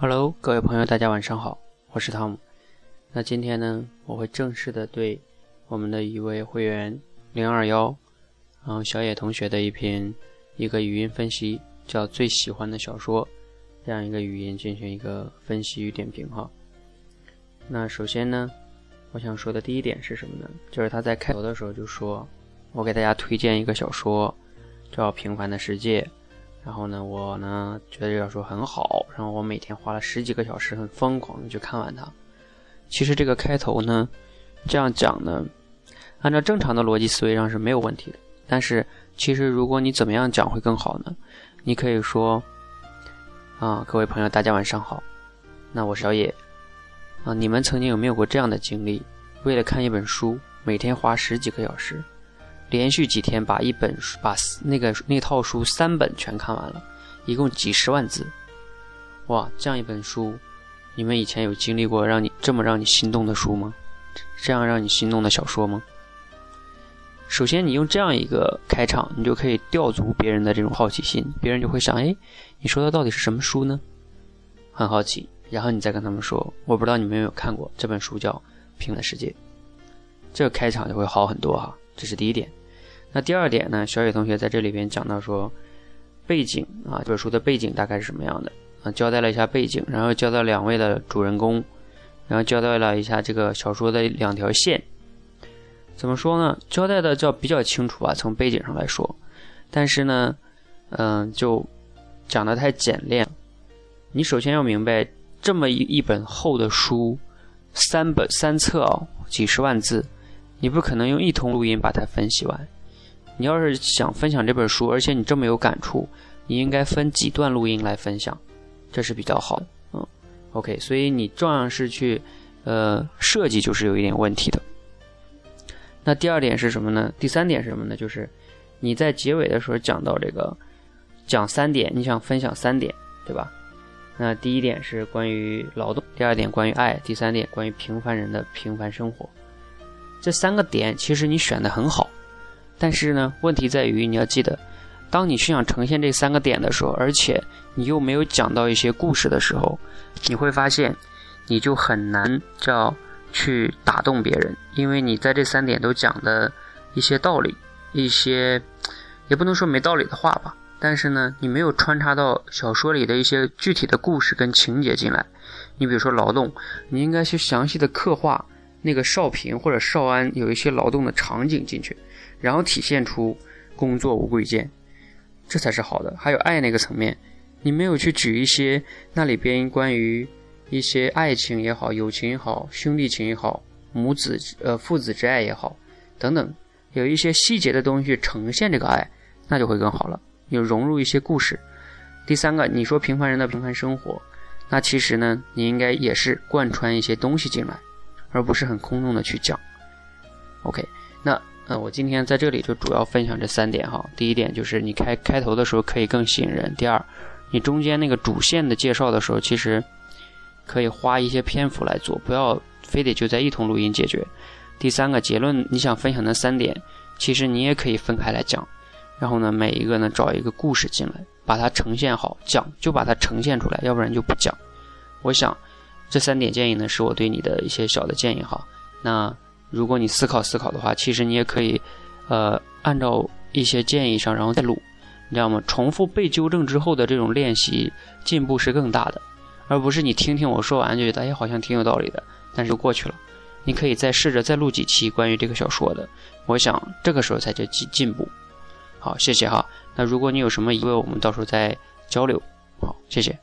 Hello，各位朋友，大家晚上好，我是汤姆。那今天呢，我会正式的对我们的一位会员零二幺，然后小野同学的一篇一个语音分析，叫最喜欢的小说，这样一个语音进行一个分析与点评哈。那首先呢，我想说的第一点是什么呢？就是他在开头的时候就说，我给大家推荐一个小说，叫《平凡的世界》。然后呢，我呢觉得这小说很好，然后我每天花了十几个小时，很疯狂的去看完它。其实这个开头呢，这样讲呢，按照正常的逻辑思维上是没有问题的。但是其实如果你怎么样讲会更好呢？你可以说，啊，各位朋友，大家晚上好，那我是小野，啊，你们曾经有没有过这样的经历？为了看一本书，每天花十几个小时？连续几天把一本书，把那个那套书三本全看完了，一共几十万字，哇！这样一本书，你们以前有经历过让你这么让你心动的书吗？这样让你心动的小说吗？首先，你用这样一个开场，你就可以吊足别人的这种好奇心，别人就会想：哎，你说的到底是什么书呢？很好奇。然后你再跟他们说：我不知道你们有没有看过这本书，叫《平凡的世界》。这个开场就会好很多哈。这是第一点。那第二点呢？小野同学在这里边讲到说，背景啊，这本书的背景大概是什么样的啊？交代了一下背景，然后交代两位的主人公，然后交代了一下这个小说的两条线。怎么说呢？交代的叫比较清楚啊，从背景上来说。但是呢，嗯，就讲的太简练。你首先要明白，这么一一本厚的书，三本三册哦，几十万字，你不可能用一通录音把它分析完。你要是想分享这本书，而且你这么有感触，你应该分几段录音来分享，这是比较好的。嗯，OK，所以你照样是去，呃，设计就是有一点问题的。那第二点是什么呢？第三点是什么呢？就是你在结尾的时候讲到这个，讲三点，你想分享三点，对吧？那第一点是关于劳动，第二点关于爱，第三点关于平凡人的平凡生活。这三个点其实你选的很好。但是呢，问题在于你要记得，当你去想呈现这三个点的时候，而且你又没有讲到一些故事的时候，你会发现，你就很难叫去打动别人，因为你在这三点都讲的一些道理，一些也不能说没道理的话吧，但是呢，你没有穿插到小说里的一些具体的故事跟情节进来。你比如说劳动，你应该去详细的刻画那个少平或者少安有一些劳动的场景进去。然后体现出工作无贵贱，这才是好的。还有爱那个层面，你没有去举一些那里边关于一些爱情也好、友情也好、兄弟情也好、母子呃父子之爱也好等等，有一些细节的东西呈现这个爱，那就会更好了。有融入一些故事。第三个，你说平凡人的平凡生活，那其实呢，你应该也是贯穿一些东西进来，而不是很空洞的去讲。OK，那。那我今天在这里就主要分享这三点哈。第一点就是你开开头的时候可以更吸引人。第二，你中间那个主线的介绍的时候，其实可以花一些篇幅来做，不要非得就在一通录音解决。第三个结论，你想分享的三点，其实你也可以分开来讲。然后呢，每一个呢找一个故事进来，把它呈现好，讲就把它呈现出来，要不然就不讲。我想这三点建议呢，是我对你的一些小的建议哈。那。如果你思考思考的话，其实你也可以，呃，按照一些建议上，然后再录，你知道吗？重复被纠正之后的这种练习，进步是更大的，而不是你听听我说完就觉得哎，好像挺有道理的，但是就过去了。你可以再试着再录几期关于这个小说的，我想这个时候才叫进进步。好，谢谢哈。那如果你有什么疑问，我们到时候再交流。好，谢谢。